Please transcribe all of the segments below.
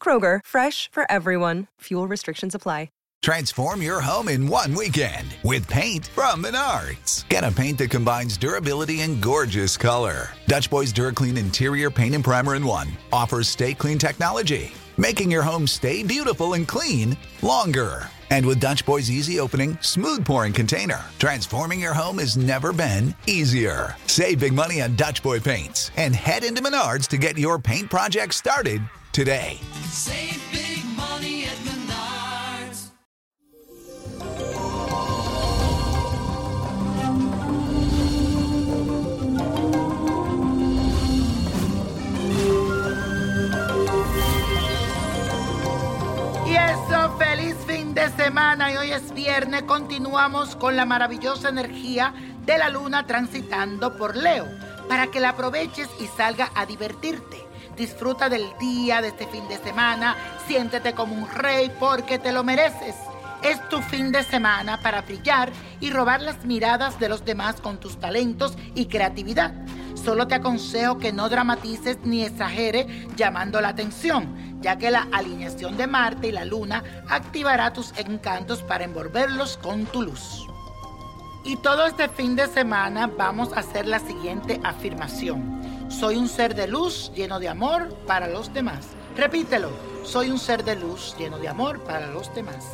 Kroger, fresh for everyone. Fuel restrictions apply. Transform your home in one weekend with paint from Menards. Get a paint that combines durability and gorgeous color. Dutch Boys DuraClean Interior Paint and Primer in One offers stay clean technology, making your home stay beautiful and clean longer. And with Dutch Boy's easy opening, smooth pouring container, transforming your home has never been easier. Save big money on Dutch Boy paints and head into Menards to get your paint project started Save big money at Menards. Y eso, feliz fin de semana y hoy es viernes, continuamos con la maravillosa energía de la luna transitando por Leo, para que la aproveches y salga a divertirte. Disfruta del día, de este fin de semana, siéntete como un rey porque te lo mereces. Es tu fin de semana para brillar y robar las miradas de los demás con tus talentos y creatividad. Solo te aconsejo que no dramatices ni exageres llamando la atención, ya que la alineación de Marte y la Luna activará tus encantos para envolverlos con tu luz. Y todo este fin de semana vamos a hacer la siguiente afirmación. Soy un ser de luz lleno de amor para los demás. Repítelo. Soy un ser de luz lleno de amor para los demás.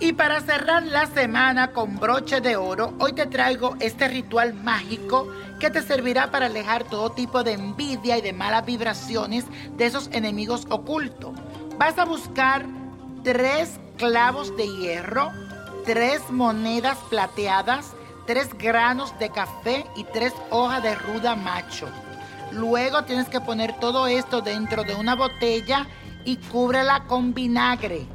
Y para cerrar la semana con broche de oro, hoy te traigo este ritual mágico que te servirá para alejar todo tipo de envidia y de malas vibraciones de esos enemigos ocultos. Vas a buscar tres clavos de hierro, tres monedas plateadas, tres granos de café y tres hojas de ruda macho. Luego tienes que poner todo esto dentro de una botella y cúbrela con vinagre.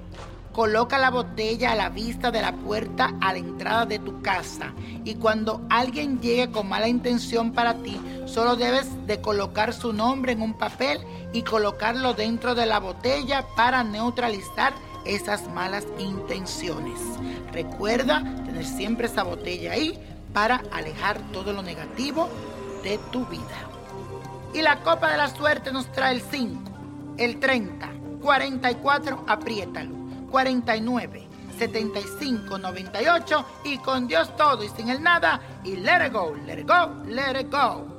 Coloca la botella a la vista de la puerta a la entrada de tu casa y cuando alguien llegue con mala intención para ti, solo debes de colocar su nombre en un papel y colocarlo dentro de la botella para neutralizar esas malas intenciones. Recuerda tener siempre esa botella ahí para alejar todo lo negativo de tu vida. Y la copa de la suerte nos trae el 5, el 30, 44, apriétalo. 49 75 98 y con Dios todo y sin el nada y let it go, let it go, let it go.